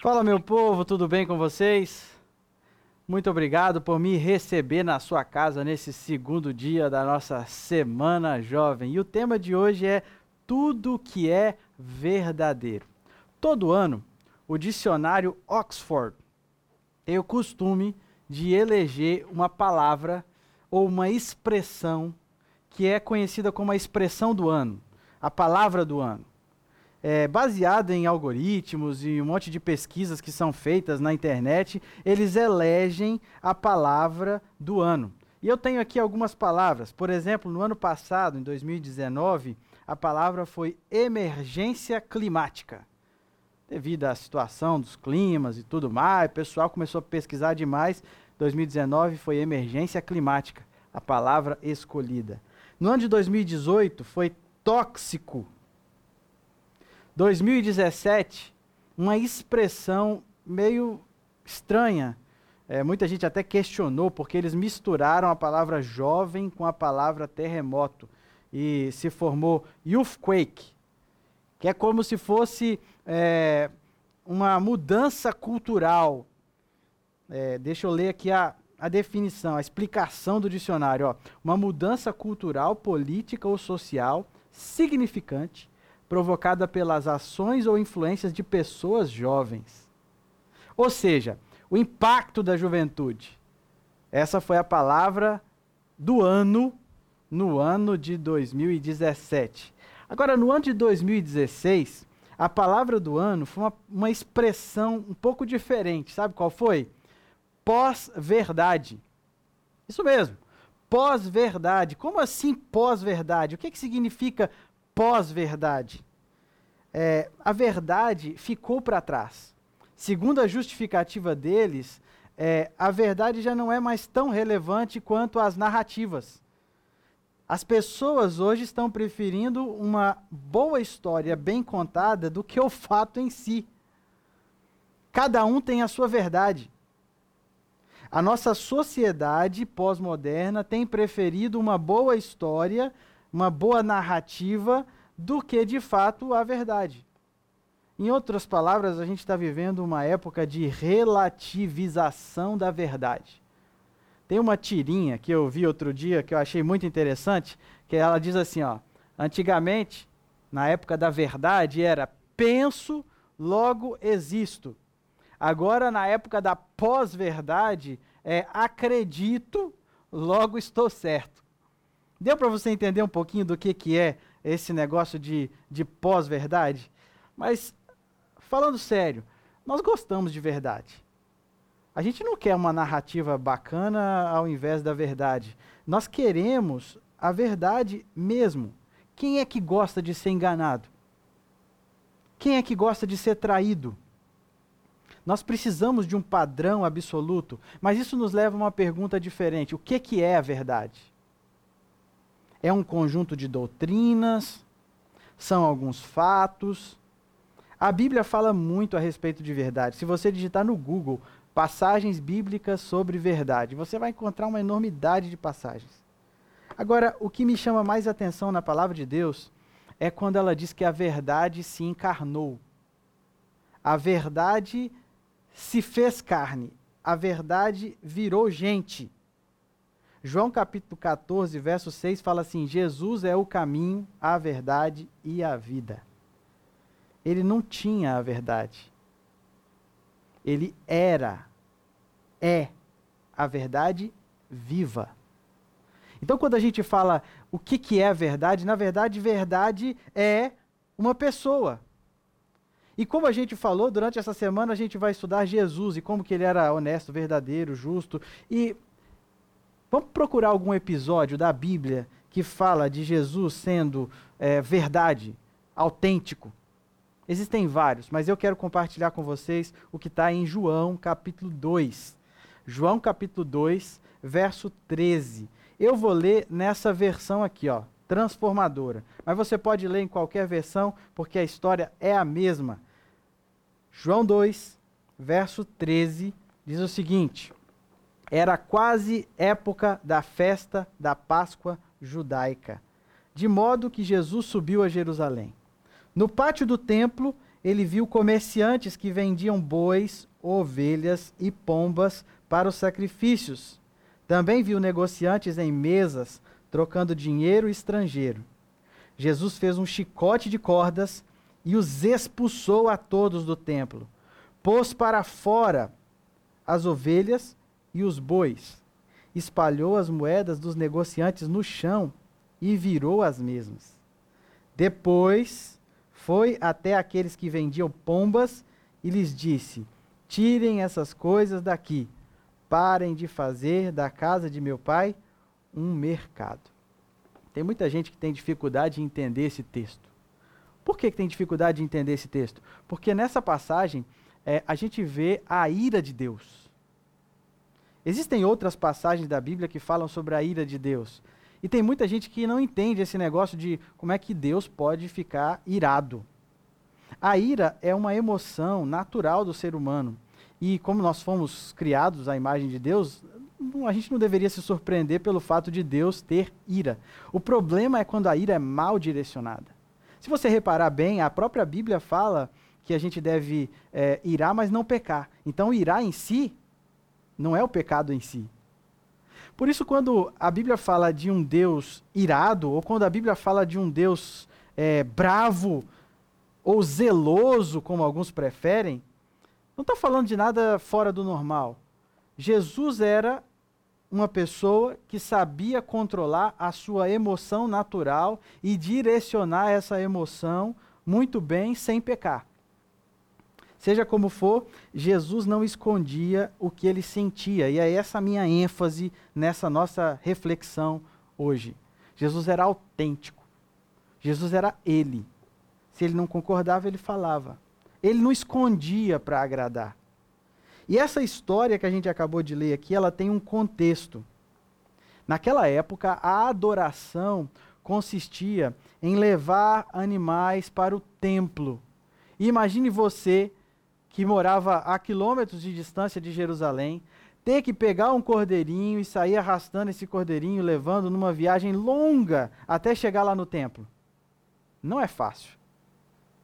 Fala, meu povo, tudo bem com vocês? Muito obrigado por me receber na sua casa nesse segundo dia da nossa Semana Jovem. E o tema de hoje é Tudo que é verdadeiro. Todo ano, o dicionário Oxford tem o costume de eleger uma palavra ou uma expressão que é conhecida como a expressão do ano, a palavra do ano é, baseado em algoritmos e um monte de pesquisas que são feitas na internet, eles elegem a palavra do ano. E eu tenho aqui algumas palavras. Por exemplo, no ano passado, em 2019, a palavra foi emergência climática. Devido à situação dos climas e tudo mais, o pessoal começou a pesquisar demais. 2019 foi emergência climática, a palavra escolhida. No ano de 2018 foi tóxico 2017, uma expressão meio estranha. É, muita gente até questionou porque eles misturaram a palavra jovem com a palavra terremoto e se formou youthquake, que é como se fosse é, uma mudança cultural. É, deixa eu ler aqui a, a definição, a explicação do dicionário. Ó. Uma mudança cultural, política ou social significante provocada pelas ações ou influências de pessoas jovens. Ou seja, o impacto da juventude. Essa foi a palavra do ano no ano de 2017. Agora, no ano de 2016, a palavra do ano foi uma, uma expressão um pouco diferente. Sabe qual foi? Pós-verdade. Isso mesmo. Pós-verdade. Como assim pós-verdade? O que, que significa pós-verdade. É, a verdade ficou para trás. Segundo a justificativa deles, é, a verdade já não é mais tão relevante quanto as narrativas. As pessoas hoje estão preferindo uma boa história bem contada do que o fato em si. Cada um tem a sua verdade. A nossa sociedade pós-moderna tem preferido uma boa história uma boa narrativa do que de fato a verdade. Em outras palavras, a gente está vivendo uma época de relativização da verdade. Tem uma tirinha que eu vi outro dia que eu achei muito interessante, que ela diz assim, ó: Antigamente, na época da verdade, era penso, logo existo. Agora, na época da pós-verdade, é acredito, logo estou certo. Deu para você entender um pouquinho do que, que é esse negócio de, de pós-verdade? Mas, falando sério, nós gostamos de verdade. A gente não quer uma narrativa bacana ao invés da verdade. Nós queremos a verdade mesmo. Quem é que gosta de ser enganado? Quem é que gosta de ser traído? Nós precisamos de um padrão absoluto, mas isso nos leva a uma pergunta diferente: o que, que é a verdade? É um conjunto de doutrinas, são alguns fatos. A Bíblia fala muito a respeito de verdade. Se você digitar no Google passagens bíblicas sobre verdade, você vai encontrar uma enormidade de passagens. Agora, o que me chama mais atenção na palavra de Deus é quando ela diz que a verdade se encarnou. A verdade se fez carne. A verdade virou gente. João capítulo 14, verso 6 fala assim: Jesus é o caminho, a verdade e a vida. Ele não tinha a verdade. Ele era, é a verdade viva. Então, quando a gente fala o que, que é a verdade, na verdade, verdade é uma pessoa. E como a gente falou, durante essa semana a gente vai estudar Jesus e como que ele era honesto, verdadeiro, justo. E Vamos procurar algum episódio da Bíblia que fala de Jesus sendo é, verdade, autêntico. Existem vários, mas eu quero compartilhar com vocês o que está em João capítulo 2. João capítulo 2, verso 13. Eu vou ler nessa versão aqui, ó, transformadora. Mas você pode ler em qualquer versão, porque a história é a mesma. João 2, verso 13, diz o seguinte: era quase época da festa da Páscoa judaica, de modo que Jesus subiu a Jerusalém. No pátio do templo ele viu comerciantes que vendiam bois, ovelhas e pombas para os sacrifícios. Também viu negociantes em mesas trocando dinheiro estrangeiro. Jesus fez um chicote de cordas e os expulsou a todos do templo. Pôs para fora as ovelhas e os bois. Espalhou as moedas dos negociantes no chão e virou as mesmas. Depois foi até aqueles que vendiam pombas e lhes disse: Tirem essas coisas daqui. Parem de fazer da casa de meu pai um mercado. Tem muita gente que tem dificuldade em entender esse texto. Por que, que tem dificuldade de entender esse texto? Porque nessa passagem é, a gente vê a ira de Deus. Existem outras passagens da Bíblia que falam sobre a ira de Deus. E tem muita gente que não entende esse negócio de como é que Deus pode ficar irado. A ira é uma emoção natural do ser humano. E como nós fomos criados à imagem de Deus, a gente não deveria se surpreender pelo fato de Deus ter ira. O problema é quando a ira é mal direcionada. Se você reparar bem, a própria Bíblia fala que a gente deve é, irar, mas não pecar. Então, irar em si não é o pecado em si. Por isso, quando a Bíblia fala de um Deus irado, ou quando a Bíblia fala de um Deus é, bravo ou zeloso, como alguns preferem, não está falando de nada fora do normal. Jesus era uma pessoa que sabia controlar a sua emoção natural e direcionar essa emoção muito bem sem pecar. Seja como for, Jesus não escondia o que ele sentia, e é essa a minha ênfase nessa nossa reflexão hoje. Jesus era autêntico. Jesus era ele. Se ele não concordava, ele falava. Ele não escondia para agradar. E essa história que a gente acabou de ler aqui, ela tem um contexto. Naquela época, a adoração consistia em levar animais para o templo. E imagine você que morava a quilômetros de distância de Jerusalém, ter que pegar um cordeirinho e sair arrastando esse cordeirinho, levando numa viagem longa até chegar lá no templo. Não é fácil.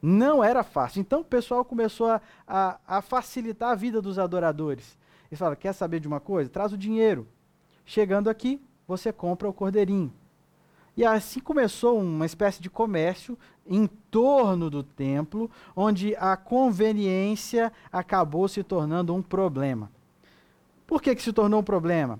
Não era fácil. Então o pessoal começou a, a, a facilitar a vida dos adoradores. Eles falaram: quer saber de uma coisa? Traz o dinheiro. Chegando aqui, você compra o cordeirinho. E assim começou uma espécie de comércio em torno do templo, onde a conveniência acabou se tornando um problema. Por que, que se tornou um problema?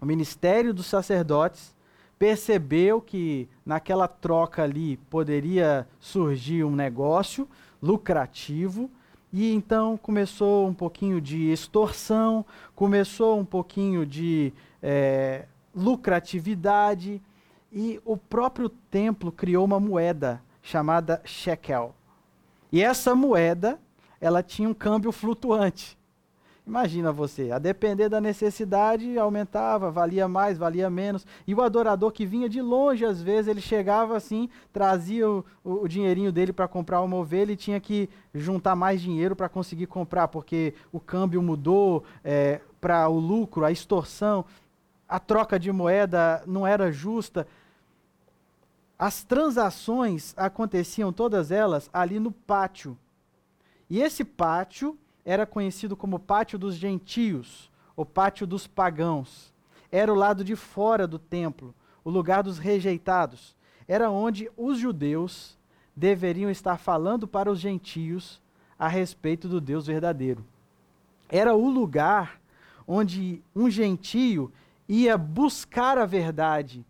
O ministério dos sacerdotes percebeu que naquela troca ali poderia surgir um negócio lucrativo, e então começou um pouquinho de extorsão, começou um pouquinho de é, lucratividade e o próprio templo criou uma moeda chamada shekel. E essa moeda, ela tinha um câmbio flutuante. Imagina você, a depender da necessidade, aumentava, valia mais, valia menos. E o adorador que vinha de longe, às vezes, ele chegava assim, trazia o, o, dinheirinho dele para comprar uma ovelha e tinha que juntar mais dinheiro para conseguir comprar, porque o câmbio mudou é, para o lucro, a extorsão, a troca de moeda não era justa. As transações aconteciam todas elas ali no pátio. E esse pátio era conhecido como pátio dos gentios, o pátio dos pagãos. Era o lado de fora do templo, o lugar dos rejeitados. Era onde os judeus deveriam estar falando para os gentios a respeito do Deus verdadeiro. Era o lugar onde um gentio ia buscar a verdade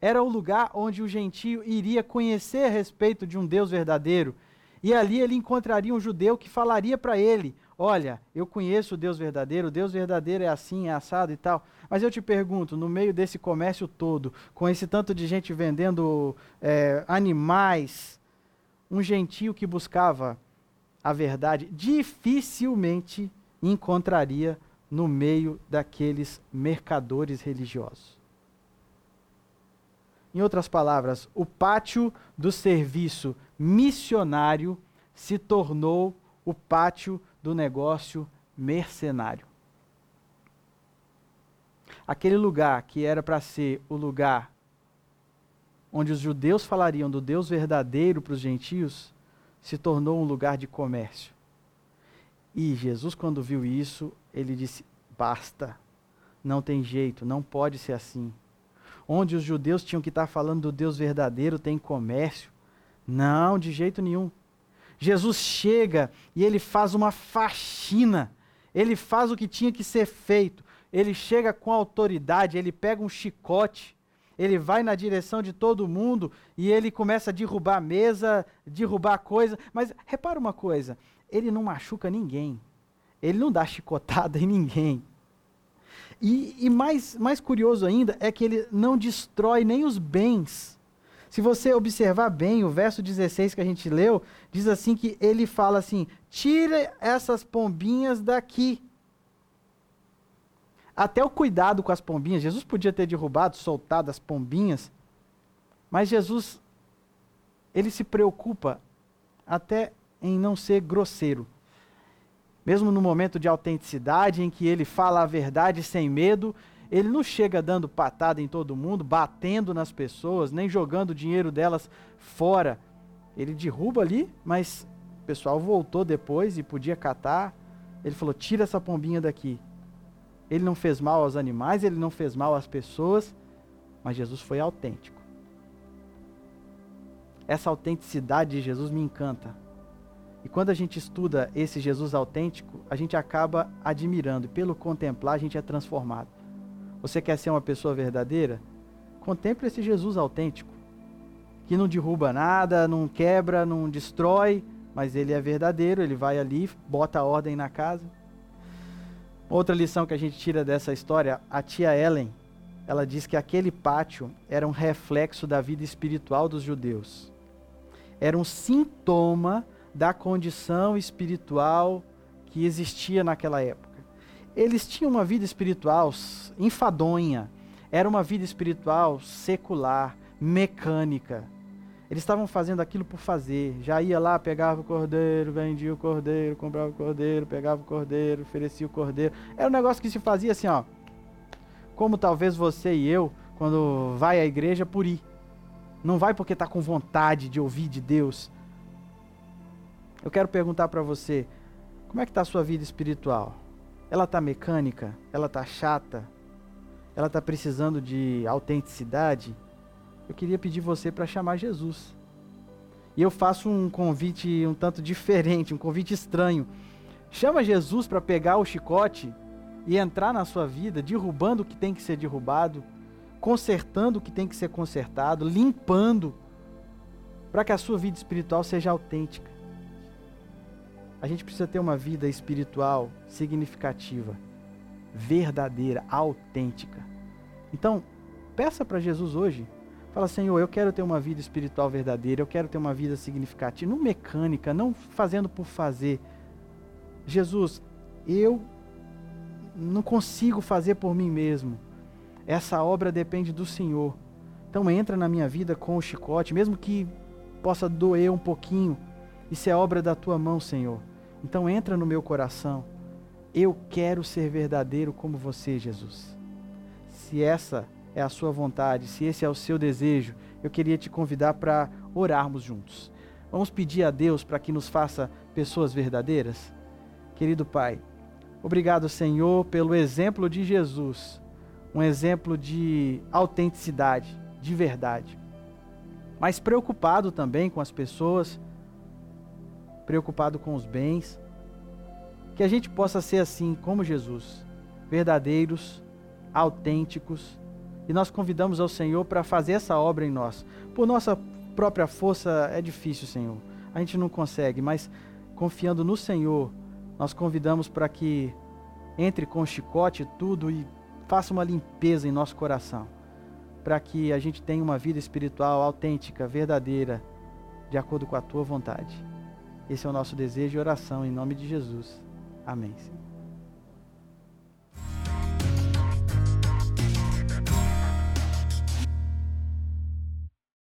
era o lugar onde o gentio iria conhecer a respeito de um Deus verdadeiro. E ali ele encontraria um judeu que falaria para ele: Olha, eu conheço o Deus verdadeiro, o Deus verdadeiro é assim, é assado e tal. Mas eu te pergunto, no meio desse comércio todo, com esse tanto de gente vendendo é, animais, um gentio que buscava a verdade dificilmente encontraria no meio daqueles mercadores religiosos. Em outras palavras, o pátio do serviço missionário se tornou o pátio do negócio mercenário. Aquele lugar que era para ser o lugar onde os judeus falariam do Deus verdadeiro para os gentios, se tornou um lugar de comércio. E Jesus, quando viu isso, ele disse: basta, não tem jeito, não pode ser assim. Onde os judeus tinham que estar falando do Deus verdadeiro, tem comércio. Não, de jeito nenhum. Jesus chega e ele faz uma faxina. Ele faz o que tinha que ser feito. Ele chega com autoridade, ele pega um chicote, ele vai na direção de todo mundo e ele começa a derrubar a mesa, derrubar coisa. Mas repara uma coisa: ele não machuca ninguém. Ele não dá chicotada em ninguém. E, e mais, mais curioso ainda é que ele não destrói nem os bens se você observar bem o verso 16 que a gente leu, diz assim que ele fala assim: tire essas pombinhas daqui. Até o cuidado com as pombinhas. Jesus podia ter derrubado, soltado as pombinhas, mas Jesus ele se preocupa até em não ser grosseiro. Mesmo no momento de autenticidade em que ele fala a verdade sem medo, ele não chega dando patada em todo mundo, batendo nas pessoas, nem jogando o dinheiro delas fora. Ele derruba ali, mas o pessoal voltou depois e podia catar. Ele falou: tira essa pombinha daqui. Ele não fez mal aos animais, ele não fez mal às pessoas, mas Jesus foi autêntico. Essa autenticidade de Jesus me encanta. E quando a gente estuda esse Jesus autêntico, a gente acaba admirando, e pelo contemplar a gente é transformado. Você quer ser uma pessoa verdadeira? Contemple esse Jesus autêntico, que não derruba nada, não quebra, não destrói, mas ele é verdadeiro, ele vai ali, bota a ordem na casa. Outra lição que a gente tira dessa história, a tia Ellen, ela diz que aquele pátio era um reflexo da vida espiritual dos judeus. Era um sintoma da condição espiritual que existia naquela época eles tinham uma vida espiritual enfadonha, era uma vida espiritual secular, mecânica. Eles estavam fazendo aquilo por fazer. Já ia lá, pegava o cordeiro, vendia o cordeiro, comprava o cordeiro, pegava o cordeiro, oferecia o cordeiro. Era um negócio que se fazia assim, ó. Como talvez você e eu, quando vai à igreja por ir. Não vai porque está com vontade de ouvir de Deus. Eu quero perguntar para você, como é que está a sua vida espiritual? Ela está mecânica? Ela está chata? Ela está precisando de autenticidade? Eu queria pedir você para chamar Jesus. E eu faço um convite um tanto diferente, um convite estranho. Chama Jesus para pegar o chicote e entrar na sua vida, derrubando o que tem que ser derrubado, consertando o que tem que ser consertado, limpando, para que a sua vida espiritual seja autêntica. A gente precisa ter uma vida espiritual significativa, verdadeira, autêntica. Então, peça para Jesus hoje. Fala, Senhor, eu quero ter uma vida espiritual verdadeira, eu quero ter uma vida significativa, não mecânica, não fazendo por fazer. Jesus, eu não consigo fazer por mim mesmo. Essa obra depende do Senhor. Então entra na minha vida com o chicote, mesmo que possa doer um pouquinho. Isso é obra da tua mão, Senhor. Então entra no meu coração. Eu quero ser verdadeiro como você, Jesus. Se essa é a sua vontade, se esse é o seu desejo, eu queria te convidar para orarmos juntos. Vamos pedir a Deus para que nos faça pessoas verdadeiras? Querido Pai, obrigado, Senhor, pelo exemplo de Jesus, um exemplo de autenticidade, de verdade. Mas preocupado também com as pessoas preocupado com os bens. Que a gente possa ser assim como Jesus, verdadeiros, autênticos. E nós convidamos ao Senhor para fazer essa obra em nós. Por nossa própria força é difícil, Senhor. A gente não consegue, mas confiando no Senhor, nós convidamos para que entre com chicote tudo e faça uma limpeza em nosso coração, para que a gente tenha uma vida espiritual autêntica, verdadeira, de acordo com a tua vontade. Esse é o nosso desejo e oração em nome de Jesus. Amém.